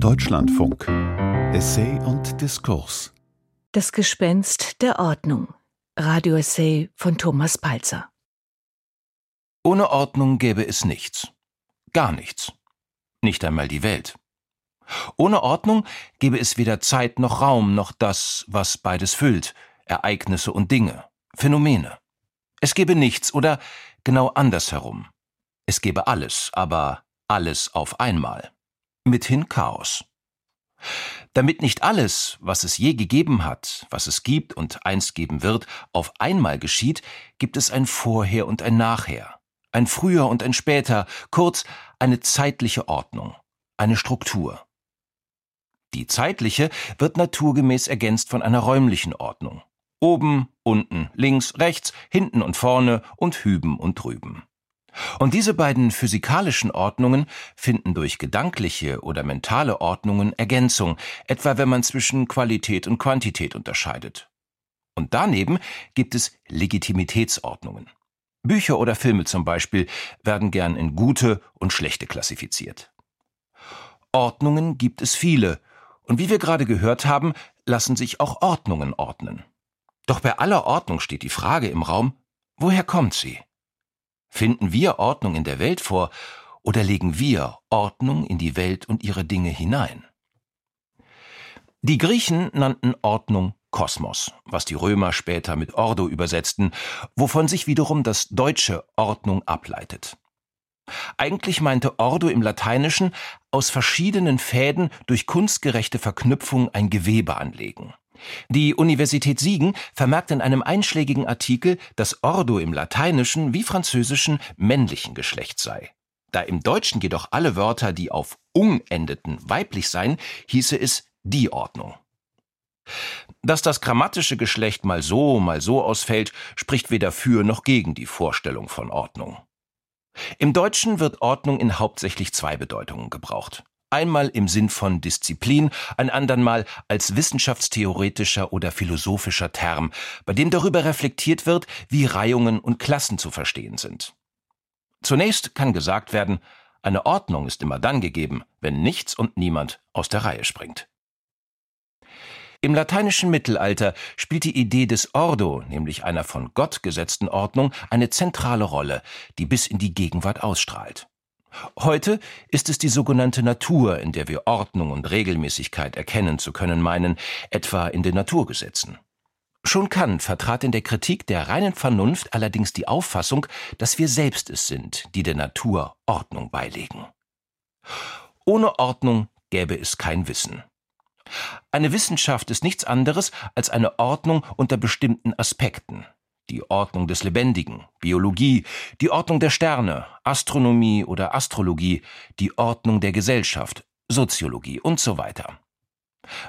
Deutschlandfunk. Essay und Diskurs. Das Gespenst der Ordnung. Radioessay von Thomas Palzer. Ohne Ordnung gäbe es nichts. Gar nichts. Nicht einmal die Welt. Ohne Ordnung gäbe es weder Zeit noch Raum noch das, was beides füllt, Ereignisse und Dinge, Phänomene. Es gäbe nichts oder genau andersherum. Es gäbe alles, aber alles auf einmal. Mithin Chaos. Damit nicht alles, was es je gegeben hat, was es gibt und einst geben wird, auf einmal geschieht, gibt es ein Vorher und ein Nachher, ein Früher und ein Später, kurz eine zeitliche Ordnung, eine Struktur. Die zeitliche wird naturgemäß ergänzt von einer räumlichen Ordnung. Oben, unten, links, rechts, hinten und vorne und hüben und drüben. Und diese beiden physikalischen Ordnungen finden durch gedankliche oder mentale Ordnungen Ergänzung, etwa wenn man zwischen Qualität und Quantität unterscheidet. Und daneben gibt es Legitimitätsordnungen. Bücher oder Filme zum Beispiel werden gern in gute und schlechte klassifiziert. Ordnungen gibt es viele, und wie wir gerade gehört haben, lassen sich auch Ordnungen ordnen. Doch bei aller Ordnung steht die Frage im Raum, woher kommt sie? Finden wir Ordnung in der Welt vor oder legen wir Ordnung in die Welt und ihre Dinge hinein? Die Griechen nannten Ordnung Kosmos, was die Römer später mit Ordo übersetzten, wovon sich wiederum das deutsche Ordnung ableitet. Eigentlich meinte Ordo im Lateinischen aus verschiedenen Fäden durch kunstgerechte Verknüpfung ein Gewebe anlegen. Die Universität Siegen vermerkt in einem einschlägigen Artikel, dass Ordo im Lateinischen wie Französischen männlichen Geschlecht sei. Da im Deutschen jedoch alle Wörter, die auf ung endeten, weiblich seien, hieße es die Ordnung. Dass das grammatische Geschlecht mal so, mal so ausfällt, spricht weder für noch gegen die Vorstellung von Ordnung. Im Deutschen wird Ordnung in hauptsächlich zwei Bedeutungen gebraucht. Einmal im Sinn von Disziplin, ein andern Mal als wissenschaftstheoretischer oder philosophischer Term, bei dem darüber reflektiert wird, wie Reihungen und Klassen zu verstehen sind. Zunächst kann gesagt werden, eine Ordnung ist immer dann gegeben, wenn nichts und niemand aus der Reihe springt. Im lateinischen Mittelalter spielt die Idee des Ordo, nämlich einer von Gott gesetzten Ordnung, eine zentrale Rolle, die bis in die Gegenwart ausstrahlt. Heute ist es die sogenannte Natur, in der wir Ordnung und Regelmäßigkeit erkennen zu können meinen, etwa in den Naturgesetzen. Schon Kant vertrat in der Kritik der reinen Vernunft allerdings die Auffassung, dass wir selbst es sind, die der Natur Ordnung beilegen. Ohne Ordnung gäbe es kein Wissen. Eine Wissenschaft ist nichts anderes als eine Ordnung unter bestimmten Aspekten, die Ordnung des Lebendigen, Biologie, die Ordnung der Sterne, Astronomie oder Astrologie, die Ordnung der Gesellschaft, Soziologie und so weiter.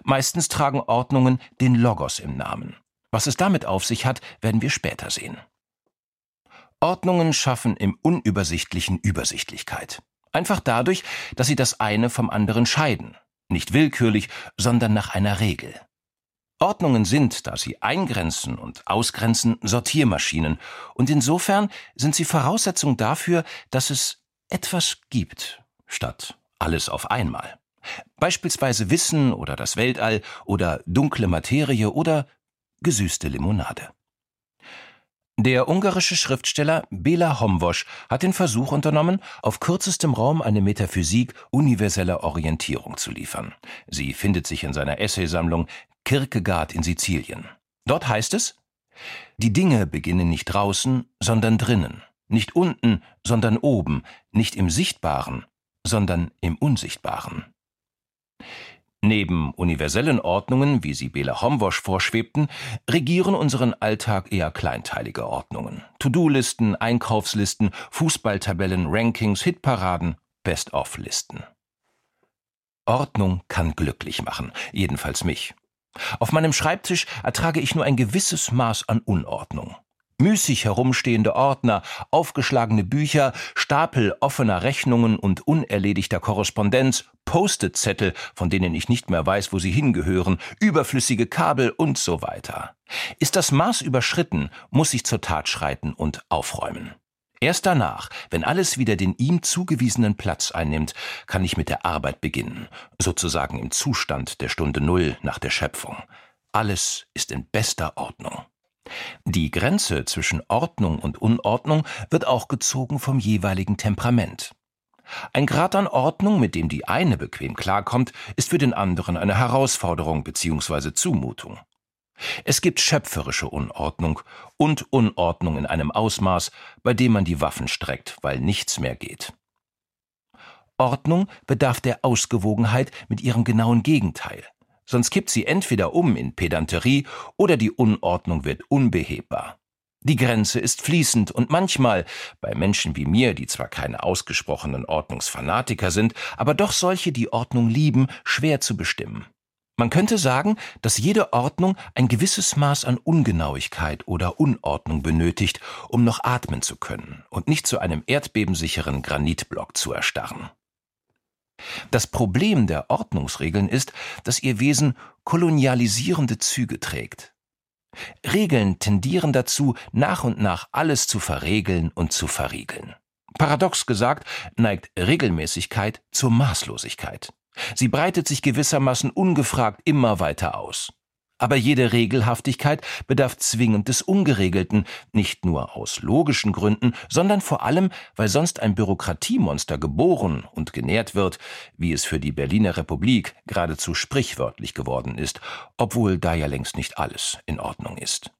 Meistens tragen Ordnungen den Logos im Namen. Was es damit auf sich hat, werden wir später sehen. Ordnungen schaffen im Unübersichtlichen Übersichtlichkeit. Einfach dadurch, dass sie das eine vom anderen scheiden. Nicht willkürlich, sondern nach einer Regel. Ordnungen sind, da sie eingrenzen und ausgrenzen, Sortiermaschinen, und insofern sind sie Voraussetzung dafür, dass es etwas gibt, statt alles auf einmal. Beispielsweise Wissen oder das Weltall oder dunkle Materie oder gesüßte Limonade. Der ungarische Schriftsteller Bela Homwosch hat den Versuch unternommen, auf kürzestem Raum eine Metaphysik universeller Orientierung zu liefern. Sie findet sich in seiner Essaysammlung Kierkegaard in Sizilien. Dort heißt es, die Dinge beginnen nicht draußen, sondern drinnen, nicht unten, sondern oben, nicht im Sichtbaren, sondern im Unsichtbaren. Neben universellen Ordnungen, wie sie Bela Homwosch vorschwebten, regieren unseren Alltag eher kleinteilige Ordnungen. To-Do-Listen, Einkaufslisten, Fußballtabellen, Rankings, Hitparaden, Best-of-Listen. Ordnung kann glücklich machen, jedenfalls mich. Auf meinem Schreibtisch ertrage ich nur ein gewisses Maß an Unordnung. Müßig herumstehende Ordner, aufgeschlagene Bücher, Stapel offener Rechnungen und unerledigter Korrespondenz, Post-it-Zettel, von denen ich nicht mehr weiß, wo sie hingehören, überflüssige Kabel und so weiter. Ist das Maß überschritten, muss ich zur Tat schreiten und aufräumen. Erst danach, wenn alles wieder den ihm zugewiesenen Platz einnimmt, kann ich mit der Arbeit beginnen, sozusagen im Zustand der Stunde Null nach der Schöpfung. Alles ist in bester Ordnung. Die Grenze zwischen Ordnung und Unordnung wird auch gezogen vom jeweiligen Temperament. Ein Grad an Ordnung, mit dem die eine bequem klarkommt, ist für den anderen eine Herausforderung bzw. Zumutung. Es gibt schöpferische Unordnung und Unordnung in einem Ausmaß, bei dem man die Waffen streckt, weil nichts mehr geht. Ordnung bedarf der Ausgewogenheit mit ihrem genauen Gegenteil, sonst kippt sie entweder um in Pedanterie oder die Unordnung wird unbehebbar. Die Grenze ist fließend und manchmal, bei Menschen wie mir, die zwar keine ausgesprochenen Ordnungsfanatiker sind, aber doch solche, die Ordnung lieben, schwer zu bestimmen. Man könnte sagen, dass jede Ordnung ein gewisses Maß an Ungenauigkeit oder Unordnung benötigt, um noch atmen zu können und nicht zu einem erdbebensicheren Granitblock zu erstarren. Das Problem der Ordnungsregeln ist, dass ihr Wesen kolonialisierende Züge trägt. Regeln tendieren dazu, nach und nach alles zu verregeln und zu verriegeln. Paradox gesagt, neigt Regelmäßigkeit zur Maßlosigkeit. Sie breitet sich gewissermaßen ungefragt immer weiter aus. Aber jede Regelhaftigkeit bedarf zwingend des Ungeregelten, nicht nur aus logischen Gründen, sondern vor allem, weil sonst ein Bürokratiemonster geboren und genährt wird, wie es für die Berliner Republik geradezu sprichwörtlich geworden ist, obwohl da ja längst nicht alles in Ordnung ist.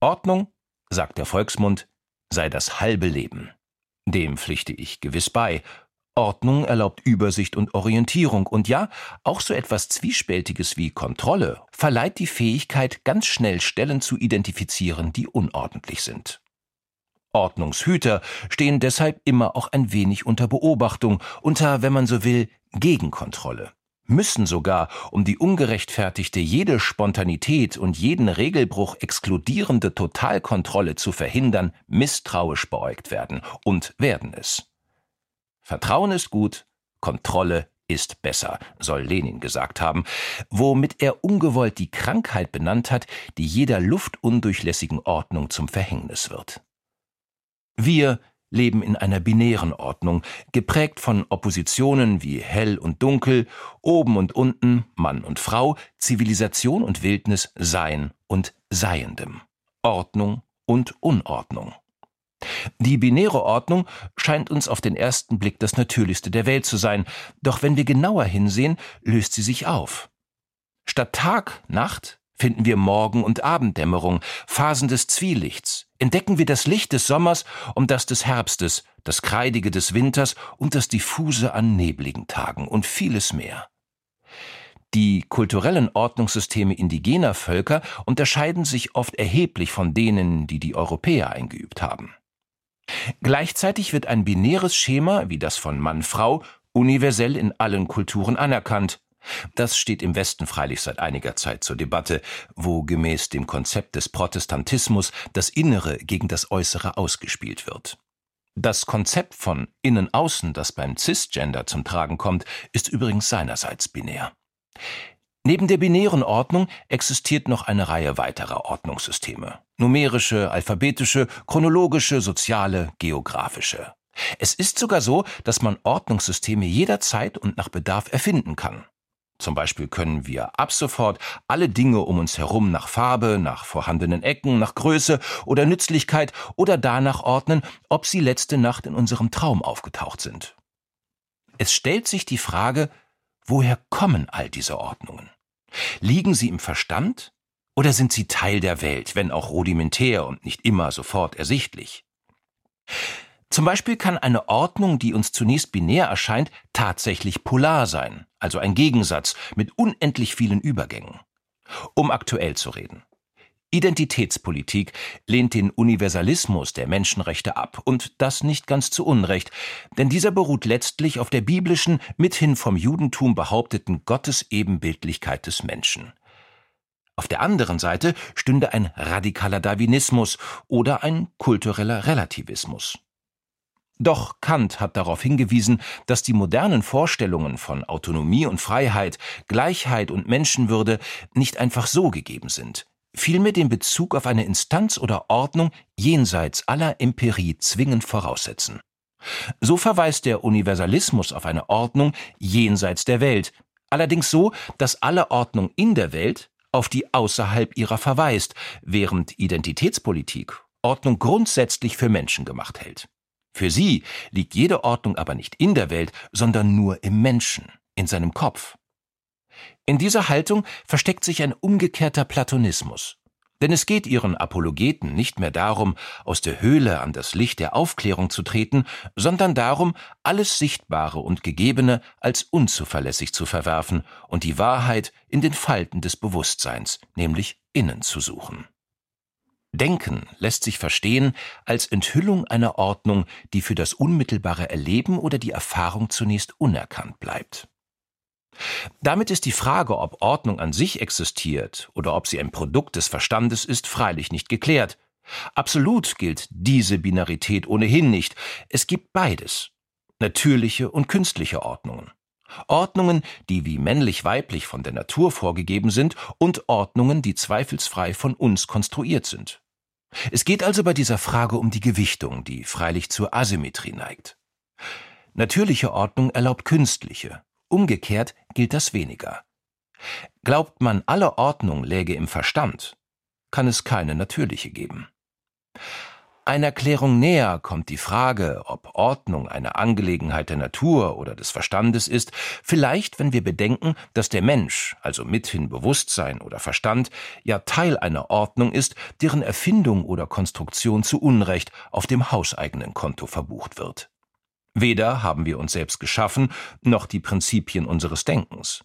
Ordnung, sagt der Volksmund, sei das halbe Leben. Dem pflichte ich gewiss bei, Ordnung erlaubt Übersicht und Orientierung und ja, auch so etwas Zwiespältiges wie Kontrolle verleiht die Fähigkeit, ganz schnell Stellen zu identifizieren, die unordentlich sind. Ordnungshüter stehen deshalb immer auch ein wenig unter Beobachtung, unter, wenn man so will, Gegenkontrolle, müssen sogar, um die ungerechtfertigte jede Spontanität und jeden Regelbruch exkludierende Totalkontrolle zu verhindern, misstrauisch beäugt werden und werden es. Vertrauen ist gut, Kontrolle ist besser, soll Lenin gesagt haben, womit er ungewollt die Krankheit benannt hat, die jeder luftundurchlässigen Ordnung zum Verhängnis wird. Wir leben in einer binären Ordnung, geprägt von Oppositionen wie hell und dunkel, oben und unten, Mann und Frau, Zivilisation und Wildnis, Sein und Seiendem, Ordnung und Unordnung. Die binäre Ordnung scheint uns auf den ersten Blick das Natürlichste der Welt zu sein, doch wenn wir genauer hinsehen, löst sie sich auf. Statt Tag, Nacht finden wir Morgen- und Abenddämmerung, Phasen des Zwielichts, entdecken wir das Licht des Sommers und das des Herbstes, das Kreidige des Winters und das Diffuse an nebligen Tagen und vieles mehr. Die kulturellen Ordnungssysteme indigener Völker unterscheiden sich oft erheblich von denen, die die Europäer eingeübt haben. Gleichzeitig wird ein binäres Schema wie das von Mann-Frau universell in allen Kulturen anerkannt. Das steht im Westen freilich seit einiger Zeit zur Debatte, wo gemäß dem Konzept des Protestantismus das Innere gegen das Äußere ausgespielt wird. Das Konzept von Innen-Außen, das beim Cisgender zum Tragen kommt, ist übrigens seinerseits binär. Neben der binären Ordnung existiert noch eine Reihe weiterer Ordnungssysteme. Numerische, alphabetische, chronologische, soziale, geografische. Es ist sogar so, dass man Ordnungssysteme jederzeit und nach Bedarf erfinden kann. Zum Beispiel können wir ab sofort alle Dinge um uns herum nach Farbe, nach vorhandenen Ecken, nach Größe oder Nützlichkeit oder danach ordnen, ob sie letzte Nacht in unserem Traum aufgetaucht sind. Es stellt sich die Frage, woher kommen all diese Ordnungen? Liegen sie im Verstand oder sind sie Teil der Welt, wenn auch rudimentär und nicht immer sofort ersichtlich? Zum Beispiel kann eine Ordnung, die uns zunächst binär erscheint, tatsächlich polar sein, also ein Gegensatz mit unendlich vielen Übergängen. Um aktuell zu reden. Identitätspolitik lehnt den Universalismus der Menschenrechte ab, und das nicht ganz zu Unrecht, denn dieser beruht letztlich auf der biblischen, mithin vom Judentum behaupteten Gottesebenbildlichkeit des Menschen. Auf der anderen Seite stünde ein radikaler Darwinismus oder ein kultureller Relativismus. Doch Kant hat darauf hingewiesen, dass die modernen Vorstellungen von Autonomie und Freiheit, Gleichheit und Menschenwürde nicht einfach so gegeben sind. Vielmehr den Bezug auf eine Instanz oder Ordnung jenseits aller Empirie zwingend voraussetzen. So verweist der Universalismus auf eine Ordnung jenseits der Welt, allerdings so, dass alle Ordnung in der Welt auf die außerhalb ihrer verweist, während Identitätspolitik Ordnung grundsätzlich für Menschen gemacht hält. Für sie liegt jede Ordnung aber nicht in der Welt, sondern nur im Menschen, in seinem Kopf. In dieser Haltung versteckt sich ein umgekehrter Platonismus. Denn es geht ihren Apologeten nicht mehr darum, aus der Höhle an das Licht der Aufklärung zu treten, sondern darum, alles Sichtbare und Gegebene als unzuverlässig zu verwerfen und die Wahrheit in den Falten des Bewusstseins, nämlich innen zu suchen. Denken lässt sich verstehen als Enthüllung einer Ordnung, die für das unmittelbare Erleben oder die Erfahrung zunächst unerkannt bleibt. Damit ist die Frage, ob Ordnung an sich existiert oder ob sie ein Produkt des Verstandes ist, freilich nicht geklärt. Absolut gilt diese Binarität ohnehin nicht. Es gibt beides. Natürliche und künstliche Ordnungen. Ordnungen, die wie männlich-weiblich von der Natur vorgegeben sind und Ordnungen, die zweifelsfrei von uns konstruiert sind. Es geht also bei dieser Frage um die Gewichtung, die freilich zur Asymmetrie neigt. Natürliche Ordnung erlaubt künstliche, Umgekehrt gilt das weniger. Glaubt man, alle Ordnung läge im Verstand, kann es keine natürliche geben. Einer Klärung näher kommt die Frage, ob Ordnung eine Angelegenheit der Natur oder des Verstandes ist, vielleicht wenn wir bedenken, dass der Mensch, also mithin Bewusstsein oder Verstand, ja Teil einer Ordnung ist, deren Erfindung oder Konstruktion zu Unrecht auf dem hauseigenen Konto verbucht wird. Weder haben wir uns selbst geschaffen, noch die Prinzipien unseres Denkens.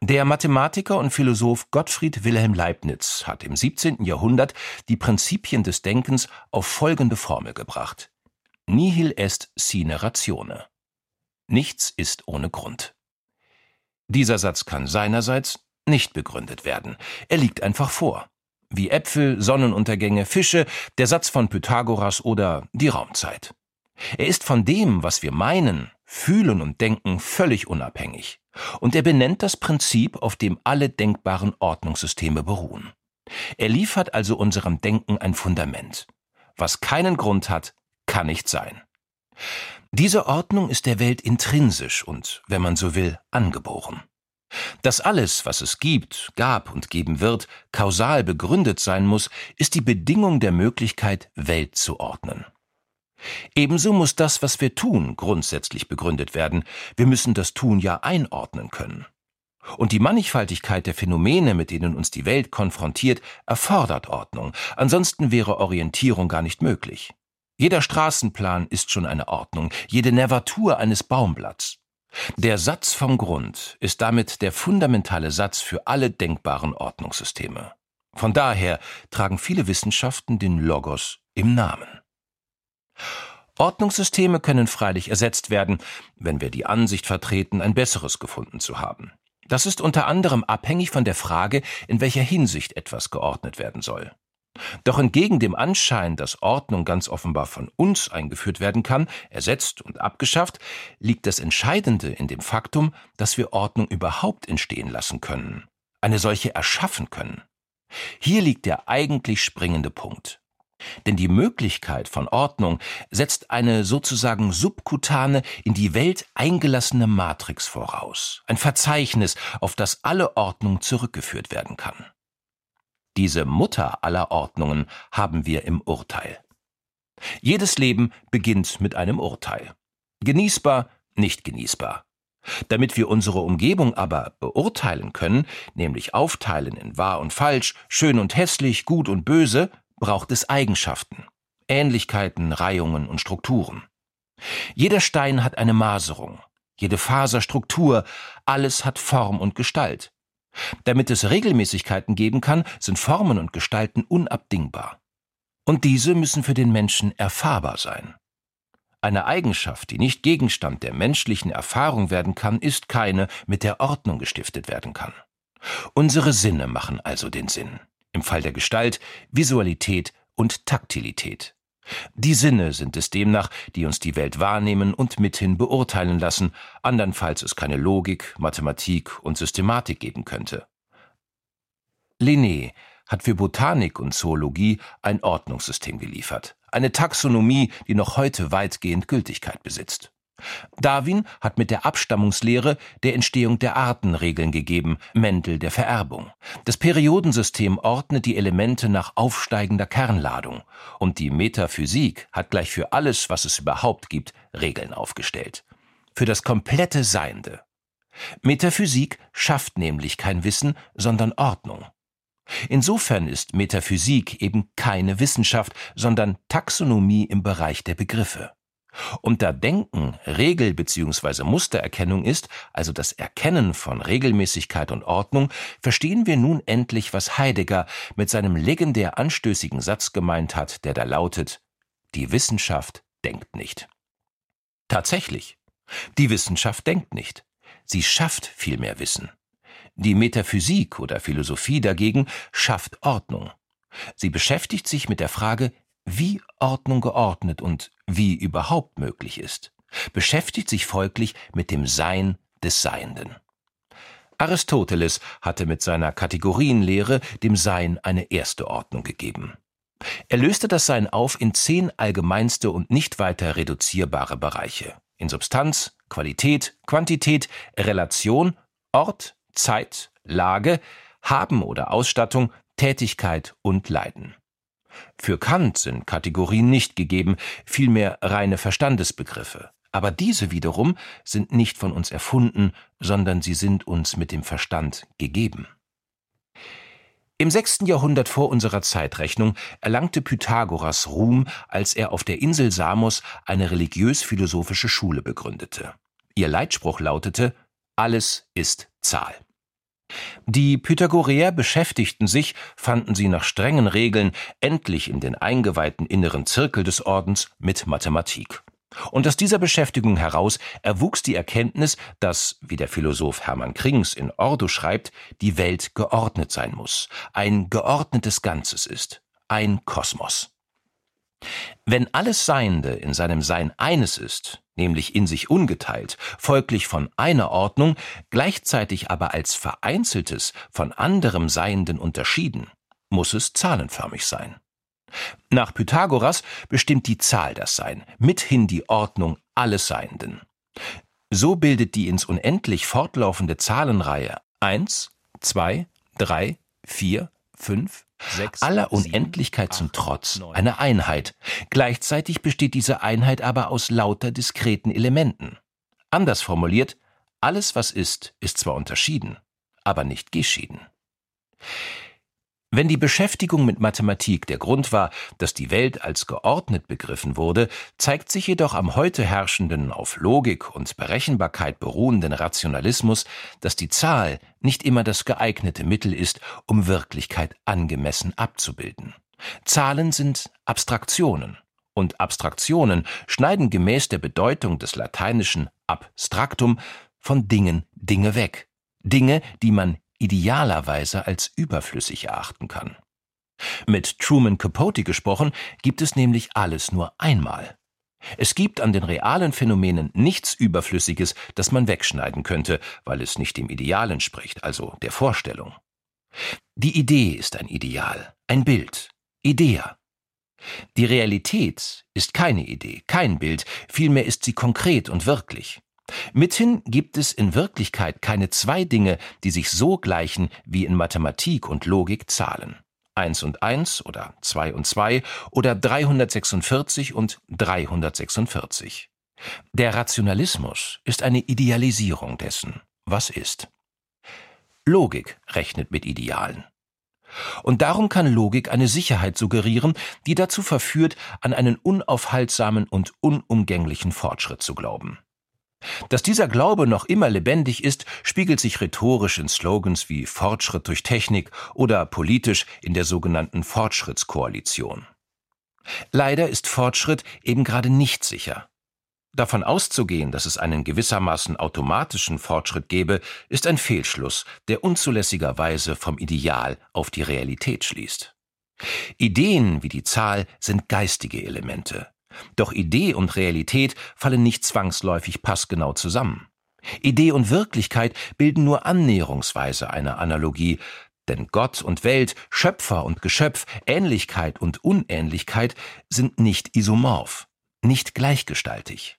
Der Mathematiker und Philosoph Gottfried Wilhelm Leibniz hat im 17. Jahrhundert die Prinzipien des Denkens auf folgende Formel gebracht. Nihil est sine ratione. Nichts ist ohne Grund. Dieser Satz kann seinerseits nicht begründet werden. Er liegt einfach vor. Wie Äpfel, Sonnenuntergänge, Fische, der Satz von Pythagoras oder die Raumzeit. Er ist von dem, was wir meinen, fühlen und denken, völlig unabhängig. Und er benennt das Prinzip, auf dem alle denkbaren Ordnungssysteme beruhen. Er liefert also unserem Denken ein Fundament. Was keinen Grund hat, kann nicht sein. Diese Ordnung ist der Welt intrinsisch und, wenn man so will, angeboren. Dass alles, was es gibt, gab und geben wird, kausal begründet sein muss, ist die Bedingung der Möglichkeit, Welt zu ordnen. Ebenso muss das, was wir tun, grundsätzlich begründet werden. Wir müssen das Tun ja einordnen können. Und die Mannigfaltigkeit der Phänomene, mit denen uns die Welt konfrontiert, erfordert Ordnung, ansonsten wäre Orientierung gar nicht möglich. Jeder Straßenplan ist schon eine Ordnung, jede Nervatur eines Baumblatts. Der Satz vom Grund ist damit der fundamentale Satz für alle denkbaren Ordnungssysteme. Von daher tragen viele Wissenschaften den Logos im Namen. Ordnungssysteme können freilich ersetzt werden, wenn wir die Ansicht vertreten, ein besseres gefunden zu haben. Das ist unter anderem abhängig von der Frage, in welcher Hinsicht etwas geordnet werden soll. Doch entgegen dem Anschein, dass Ordnung ganz offenbar von uns eingeführt werden kann, ersetzt und abgeschafft, liegt das Entscheidende in dem Faktum, dass wir Ordnung überhaupt entstehen lassen können, eine solche erschaffen können. Hier liegt der eigentlich springende Punkt. Denn die Möglichkeit von Ordnung setzt eine sozusagen subkutane, in die Welt eingelassene Matrix voraus, ein Verzeichnis, auf das alle Ordnung zurückgeführt werden kann. Diese Mutter aller Ordnungen haben wir im Urteil. Jedes Leben beginnt mit einem Urteil. Genießbar, nicht genießbar. Damit wir unsere Umgebung aber beurteilen können, nämlich aufteilen in wahr und falsch, schön und hässlich, gut und böse, braucht es Eigenschaften, Ähnlichkeiten, Reihungen und Strukturen. Jeder Stein hat eine Maserung, jede Faser Struktur, alles hat Form und Gestalt. Damit es Regelmäßigkeiten geben kann, sind Formen und Gestalten unabdingbar. Und diese müssen für den Menschen erfahrbar sein. Eine Eigenschaft, die nicht Gegenstand der menschlichen Erfahrung werden kann, ist keine, mit der Ordnung gestiftet werden kann. Unsere Sinne machen also den Sinn im Fall der Gestalt Visualität und Taktilität. Die Sinne sind es demnach, die uns die Welt wahrnehmen und mithin beurteilen lassen, andernfalls es keine Logik, Mathematik und Systematik geben könnte. Linné hat für Botanik und Zoologie ein Ordnungssystem geliefert, eine Taxonomie, die noch heute weitgehend Gültigkeit besitzt. Darwin hat mit der Abstammungslehre der Entstehung der Arten Regeln gegeben, Mäntel der Vererbung. Das Periodensystem ordnet die Elemente nach aufsteigender Kernladung. Und die Metaphysik hat gleich für alles, was es überhaupt gibt, Regeln aufgestellt. Für das komplette Seiende. Metaphysik schafft nämlich kein Wissen, sondern Ordnung. Insofern ist Metaphysik eben keine Wissenschaft, sondern Taxonomie im Bereich der Begriffe. Und da Denken Regel- bzw. Mustererkennung ist, also das Erkennen von Regelmäßigkeit und Ordnung, verstehen wir nun endlich, was Heidegger mit seinem legendär anstößigen Satz gemeint hat, der da lautet Die Wissenschaft denkt nicht. Tatsächlich, die Wissenschaft denkt nicht. Sie schafft vielmehr Wissen. Die Metaphysik oder Philosophie dagegen schafft Ordnung. Sie beschäftigt sich mit der Frage, wie Ordnung geordnet und wie überhaupt möglich ist, beschäftigt sich folglich mit dem Sein des Seienden. Aristoteles hatte mit seiner Kategorienlehre dem Sein eine erste Ordnung gegeben. Er löste das Sein auf in zehn allgemeinste und nicht weiter reduzierbare Bereiche. In Substanz, Qualität, Quantität, Relation, Ort, Zeit, Lage, Haben oder Ausstattung, Tätigkeit und Leiden. Für Kant sind Kategorien nicht gegeben, vielmehr reine Verstandesbegriffe. Aber diese wiederum sind nicht von uns erfunden, sondern sie sind uns mit dem Verstand gegeben. Im sechsten Jahrhundert vor unserer Zeitrechnung erlangte Pythagoras Ruhm, als er auf der Insel Samos eine religiös-philosophische Schule begründete. Ihr Leitspruch lautete Alles ist Zahl. Die Pythagoreer beschäftigten sich, fanden sie nach strengen Regeln, endlich in den eingeweihten inneren Zirkel des Ordens mit Mathematik. Und aus dieser Beschäftigung heraus erwuchs die Erkenntnis, dass, wie der Philosoph Hermann Krings in Ordo schreibt, die Welt geordnet sein muss, ein geordnetes Ganzes ist, ein Kosmos. Wenn alles Seiende in seinem Sein eines ist, nämlich in sich ungeteilt, folglich von einer Ordnung, gleichzeitig aber als vereinzeltes, von anderem Seienden unterschieden, muss es zahlenförmig sein. Nach Pythagoras bestimmt die Zahl das Sein, mithin die Ordnung alles Seienden. So bildet die ins unendlich fortlaufende Zahlenreihe 1, 2, 3, 4, 5, Sechs, aller Unendlichkeit zum Trotz eine Einheit. Gleichzeitig besteht diese Einheit aber aus lauter diskreten Elementen. Anders formuliert, alles, was ist, ist zwar unterschieden, aber nicht geschieden. Wenn die Beschäftigung mit Mathematik der Grund war, dass die Welt als geordnet begriffen wurde, zeigt sich jedoch am heute herrschenden auf Logik und Berechenbarkeit beruhenden Rationalismus, dass die Zahl nicht immer das geeignete Mittel ist, um Wirklichkeit angemessen abzubilden. Zahlen sind Abstraktionen, und Abstraktionen schneiden gemäß der Bedeutung des lateinischen abstractum von Dingen Dinge weg. Dinge, die man idealerweise als überflüssig erachten kann. Mit Truman Capote gesprochen, gibt es nämlich alles nur einmal. Es gibt an den realen Phänomenen nichts Überflüssiges, das man wegschneiden könnte, weil es nicht dem Ideal entspricht, also der Vorstellung. Die Idee ist ein Ideal, ein Bild, Idea. Die Realität ist keine Idee, kein Bild, vielmehr ist sie konkret und wirklich. Mithin gibt es in Wirklichkeit keine zwei Dinge, die sich so gleichen wie in Mathematik und Logik Zahlen. Eins und eins oder zwei und zwei oder 346 und 346. Der Rationalismus ist eine Idealisierung dessen, was ist. Logik rechnet mit Idealen. Und darum kann Logik eine Sicherheit suggerieren, die dazu verführt, an einen unaufhaltsamen und unumgänglichen Fortschritt zu glauben. Dass dieser Glaube noch immer lebendig ist, spiegelt sich rhetorisch in Slogans wie Fortschritt durch Technik oder politisch in der sogenannten Fortschrittskoalition. Leider ist Fortschritt eben gerade nicht sicher. Davon auszugehen, dass es einen gewissermaßen automatischen Fortschritt gäbe, ist ein Fehlschluss, der unzulässigerweise vom Ideal auf die Realität schließt. Ideen wie die Zahl sind geistige Elemente. Doch Idee und Realität fallen nicht zwangsläufig passgenau zusammen. Idee und Wirklichkeit bilden nur annäherungsweise eine Analogie, Denn Gott und Welt, Schöpfer und Geschöpf, Ähnlichkeit und Unähnlichkeit sind nicht isomorph, nicht gleichgestaltig.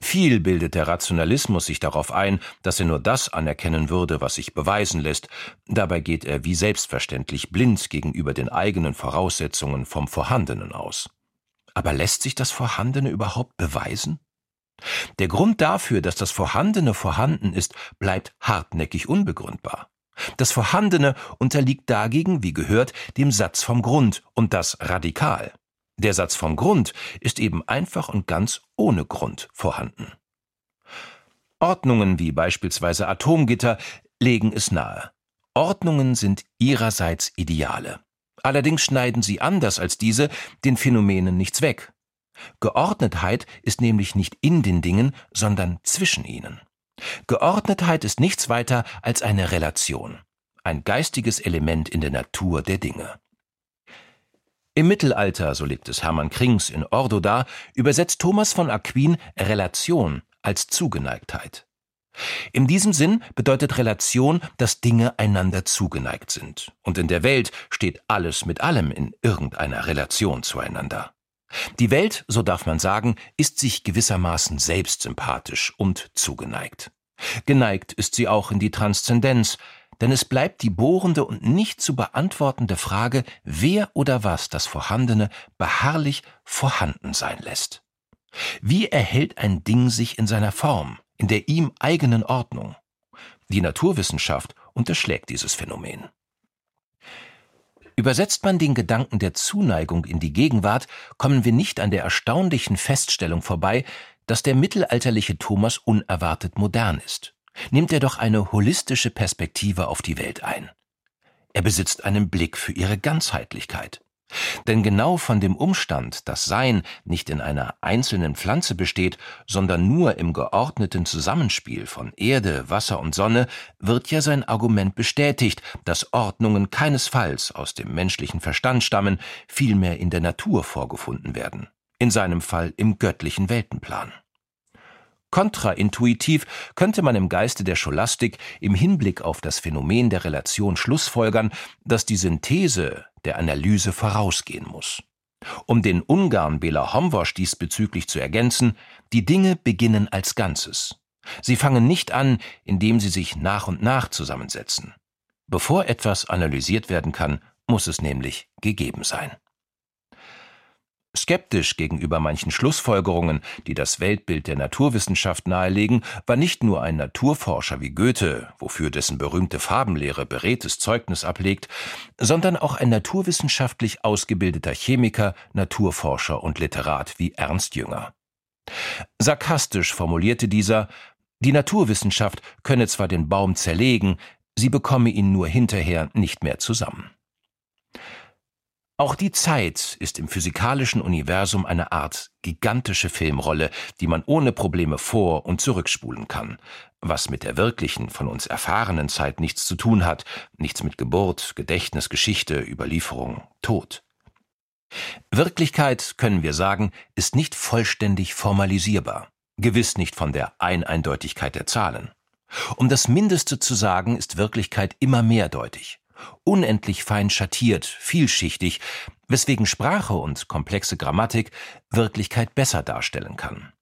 Viel bildet der Rationalismus sich darauf ein, dass er nur das anerkennen würde, was sich beweisen lässt, dabei geht er wie selbstverständlich blind gegenüber den eigenen Voraussetzungen vom Vorhandenen aus. Aber lässt sich das Vorhandene überhaupt beweisen? Der Grund dafür, dass das Vorhandene vorhanden ist, bleibt hartnäckig unbegründbar. Das Vorhandene unterliegt dagegen, wie gehört, dem Satz vom Grund und das radikal. Der Satz vom Grund ist eben einfach und ganz ohne Grund vorhanden. Ordnungen wie beispielsweise Atomgitter legen es nahe. Ordnungen sind ihrerseits Ideale. Allerdings schneiden sie anders als diese den Phänomenen nichts weg. Geordnetheit ist nämlich nicht in den Dingen, sondern zwischen ihnen. Geordnetheit ist nichts weiter als eine Relation, ein geistiges Element in der Natur der Dinge. Im Mittelalter, so legt es Hermann Krings in Ordo dar, übersetzt Thomas von Aquin Relation als Zugeneigtheit. In diesem Sinn bedeutet Relation, dass Dinge einander zugeneigt sind. Und in der Welt steht alles mit allem in irgendeiner Relation zueinander. Die Welt, so darf man sagen, ist sich gewissermaßen selbst sympathisch und zugeneigt. Geneigt ist sie auch in die Transzendenz, denn es bleibt die bohrende und nicht zu beantwortende Frage, wer oder was das Vorhandene beharrlich vorhanden sein lässt. Wie erhält ein Ding sich in seiner Form, in der ihm eigenen Ordnung? Die Naturwissenschaft unterschlägt dieses Phänomen. Übersetzt man den Gedanken der Zuneigung in die Gegenwart, kommen wir nicht an der erstaunlichen Feststellung vorbei, dass der mittelalterliche Thomas unerwartet modern ist nimmt er doch eine holistische Perspektive auf die Welt ein. Er besitzt einen Blick für ihre Ganzheitlichkeit. Denn genau von dem Umstand, dass Sein nicht in einer einzelnen Pflanze besteht, sondern nur im geordneten Zusammenspiel von Erde, Wasser und Sonne, wird ja sein Argument bestätigt, dass Ordnungen keinesfalls aus dem menschlichen Verstand stammen, vielmehr in der Natur vorgefunden werden, in seinem Fall im göttlichen Weltenplan. Kontraintuitiv könnte man im Geiste der Scholastik im Hinblick auf das Phänomen der Relation schlussfolgern, dass die Synthese der Analyse vorausgehen muss. Um den Ungarn Bela Homwosch diesbezüglich zu ergänzen, die Dinge beginnen als Ganzes. Sie fangen nicht an, indem sie sich nach und nach zusammensetzen. Bevor etwas analysiert werden kann, muss es nämlich gegeben sein. Skeptisch gegenüber manchen Schlussfolgerungen, die das Weltbild der Naturwissenschaft nahelegen, war nicht nur ein Naturforscher wie Goethe, wofür dessen berühmte Farbenlehre beredtes Zeugnis ablegt, sondern auch ein naturwissenschaftlich ausgebildeter Chemiker, Naturforscher und Literat wie Ernst Jünger. Sarkastisch formulierte dieser, die Naturwissenschaft könne zwar den Baum zerlegen, sie bekomme ihn nur hinterher nicht mehr zusammen. Auch die Zeit ist im physikalischen Universum eine Art gigantische Filmrolle, die man ohne Probleme vor- und zurückspulen kann, was mit der wirklichen, von uns erfahrenen Zeit nichts zu tun hat, nichts mit Geburt, Gedächtnis, Geschichte, Überlieferung, Tod. Wirklichkeit, können wir sagen, ist nicht vollständig formalisierbar, gewiss nicht von der Eineindeutigkeit der Zahlen. Um das Mindeste zu sagen, ist Wirklichkeit immer mehrdeutig unendlich fein schattiert, vielschichtig, weswegen Sprache und komplexe Grammatik Wirklichkeit besser darstellen kann.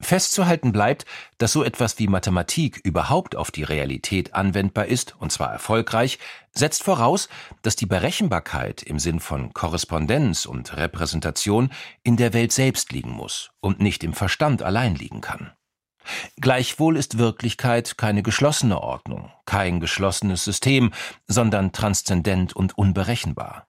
Festzuhalten bleibt, dass so etwas wie Mathematik überhaupt auf die Realität anwendbar ist, und zwar erfolgreich, setzt voraus, dass die Berechenbarkeit im Sinn von Korrespondenz und Repräsentation in der Welt selbst liegen muss und nicht im Verstand allein liegen kann. Gleichwohl ist Wirklichkeit keine geschlossene Ordnung, kein geschlossenes System, sondern transzendent und unberechenbar.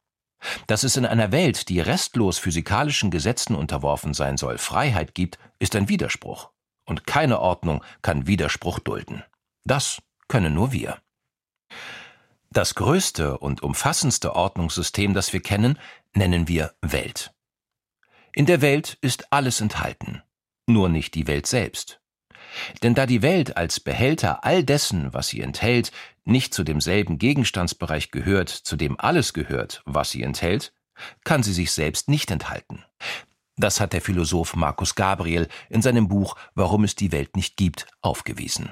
Dass es in einer Welt, die restlos physikalischen Gesetzen unterworfen sein soll, Freiheit gibt, ist ein Widerspruch. Und keine Ordnung kann Widerspruch dulden. Das können nur wir. Das größte und umfassendste Ordnungssystem, das wir kennen, nennen wir Welt. In der Welt ist alles enthalten, nur nicht die Welt selbst. Denn da die Welt als Behälter all dessen, was sie enthält, nicht zu demselben Gegenstandsbereich gehört, zu dem alles gehört, was sie enthält, kann sie sich selbst nicht enthalten. Das hat der Philosoph Markus Gabriel in seinem Buch Warum es die Welt nicht gibt aufgewiesen.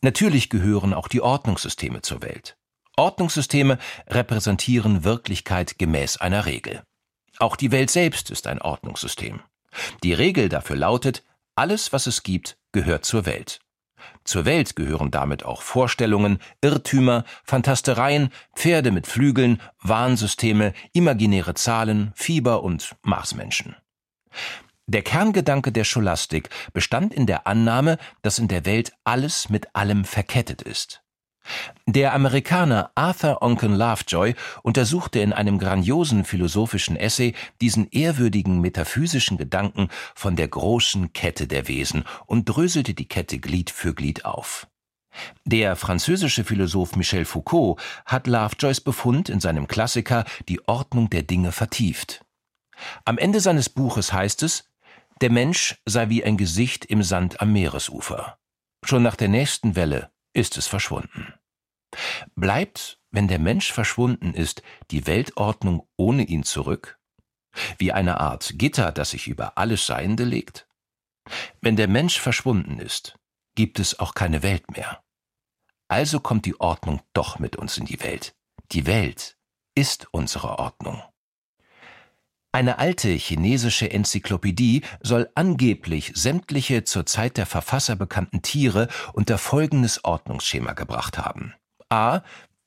Natürlich gehören auch die Ordnungssysteme zur Welt. Ordnungssysteme repräsentieren Wirklichkeit gemäß einer Regel. Auch die Welt selbst ist ein Ordnungssystem. Die Regel dafür lautet, alles, was es gibt, gehört zur Welt. Zur Welt gehören damit auch Vorstellungen, Irrtümer, Fantastereien, Pferde mit Flügeln, Warnsysteme, imaginäre Zahlen, Fieber und Marsmenschen. Der Kerngedanke der Scholastik bestand in der Annahme, dass in der Welt alles mit allem verkettet ist. Der Amerikaner Arthur Onken Lovejoy untersuchte in einem grandiosen philosophischen Essay diesen ehrwürdigen metaphysischen Gedanken von der großen Kette der Wesen und dröselte die Kette Glied für Glied auf. Der französische Philosoph Michel Foucault hat Lovejoys Befund in seinem Klassiker Die Ordnung der Dinge vertieft. Am Ende seines Buches heißt es, der Mensch sei wie ein Gesicht im Sand am Meeresufer. Schon nach der nächsten Welle ist es verschwunden. Bleibt, wenn der Mensch verschwunden ist, die Weltordnung ohne ihn zurück? Wie eine Art Gitter, das sich über alles Seiende legt? Wenn der Mensch verschwunden ist, gibt es auch keine Welt mehr. Also kommt die Ordnung doch mit uns in die Welt. Die Welt ist unsere Ordnung. Eine alte chinesische Enzyklopädie soll angeblich sämtliche zur Zeit der Verfasser bekannten Tiere unter folgendes Ordnungsschema gebracht haben. A.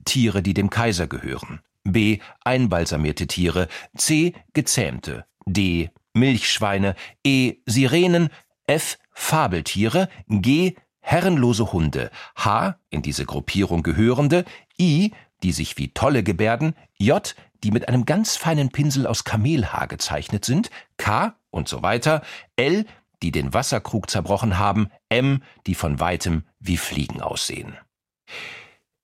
Tiere, die dem Kaiser gehören. B. Einbalsamierte Tiere. C. Gezähmte. D. Milchschweine. E. Sirenen. F. Fabeltiere. G. Herrenlose Hunde. H. In diese Gruppierung gehörende. I. Die sich wie Tolle gebärden. J die mit einem ganz feinen Pinsel aus Kamelhaar gezeichnet sind, K und so weiter, L, die den Wasserkrug zerbrochen haben, M, die von weitem wie Fliegen aussehen.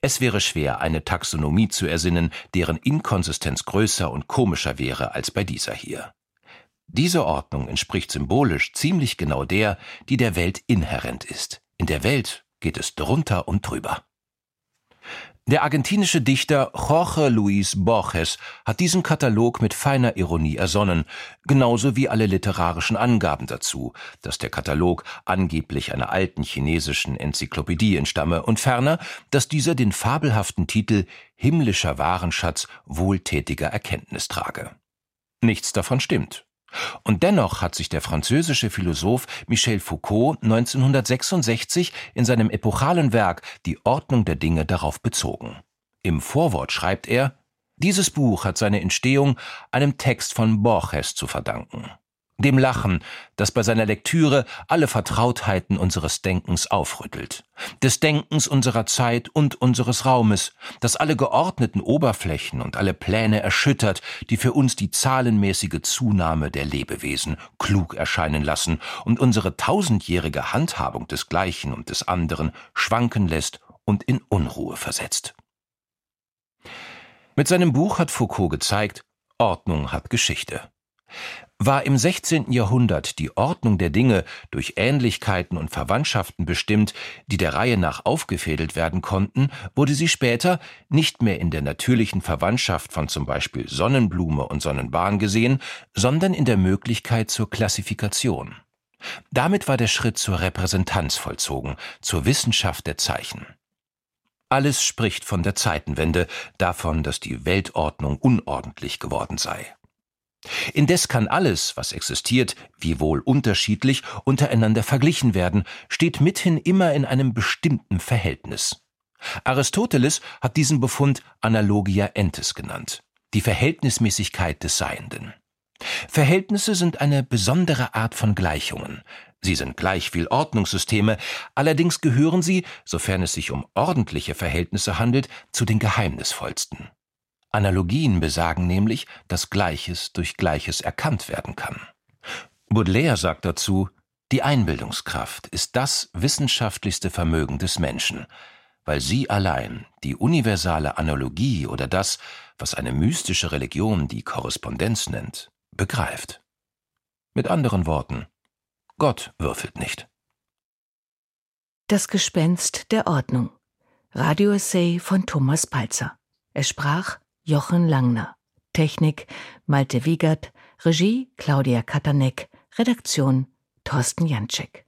Es wäre schwer, eine Taxonomie zu ersinnen, deren Inkonsistenz größer und komischer wäre als bei dieser hier. Diese Ordnung entspricht symbolisch ziemlich genau der, die der Welt inhärent ist. In der Welt geht es drunter und drüber. Der argentinische Dichter Jorge Luis Borges hat diesen Katalog mit feiner Ironie ersonnen, genauso wie alle literarischen Angaben dazu, dass der Katalog angeblich einer alten chinesischen Enzyklopädie entstamme und ferner, dass dieser den fabelhaften Titel Himmlischer Warenschatz wohltätiger Erkenntnis trage. Nichts davon stimmt. Und dennoch hat sich der französische Philosoph Michel Foucault 1966 in seinem epochalen Werk Die Ordnung der Dinge darauf bezogen. Im Vorwort schreibt er, dieses Buch hat seine Entstehung einem Text von Borges zu verdanken dem Lachen, das bei seiner Lektüre alle Vertrautheiten unseres Denkens aufrüttelt, des Denkens unserer Zeit und unseres Raumes, das alle geordneten Oberflächen und alle Pläne erschüttert, die für uns die zahlenmäßige Zunahme der Lebewesen klug erscheinen lassen und unsere tausendjährige Handhabung des Gleichen und des anderen schwanken lässt und in Unruhe versetzt. Mit seinem Buch hat Foucault gezeigt, Ordnung hat Geschichte. War im 16. Jahrhundert die Ordnung der Dinge durch Ähnlichkeiten und Verwandtschaften bestimmt, die der Reihe nach aufgefädelt werden konnten, wurde sie später nicht mehr in der natürlichen Verwandtschaft von zum Beispiel Sonnenblume und Sonnenbahn gesehen, sondern in der Möglichkeit zur Klassifikation. Damit war der Schritt zur Repräsentanz vollzogen, zur Wissenschaft der Zeichen. Alles spricht von der Zeitenwende, davon, dass die Weltordnung unordentlich geworden sei. Indes kann alles, was existiert, wiewohl unterschiedlich, untereinander verglichen werden, steht mithin immer in einem bestimmten Verhältnis. Aristoteles hat diesen Befund Analogia entes genannt, die Verhältnismäßigkeit des Seienden. Verhältnisse sind eine besondere Art von Gleichungen. Sie sind gleich viel Ordnungssysteme, allerdings gehören sie, sofern es sich um ordentliche Verhältnisse handelt, zu den geheimnisvollsten. Analogien besagen nämlich, dass Gleiches durch Gleiches erkannt werden kann. Baudelaire sagt dazu, die Einbildungskraft ist das wissenschaftlichste Vermögen des Menschen, weil sie allein die universale Analogie oder das, was eine mystische Religion die Korrespondenz nennt, begreift. Mit anderen Worten, Gott würfelt nicht. Das Gespenst der Ordnung. Radioessay von Thomas Palzer. Er sprach Jochen Langner. Technik Malte Wiegert. Regie Claudia Katanek. Redaktion Thorsten Janczek.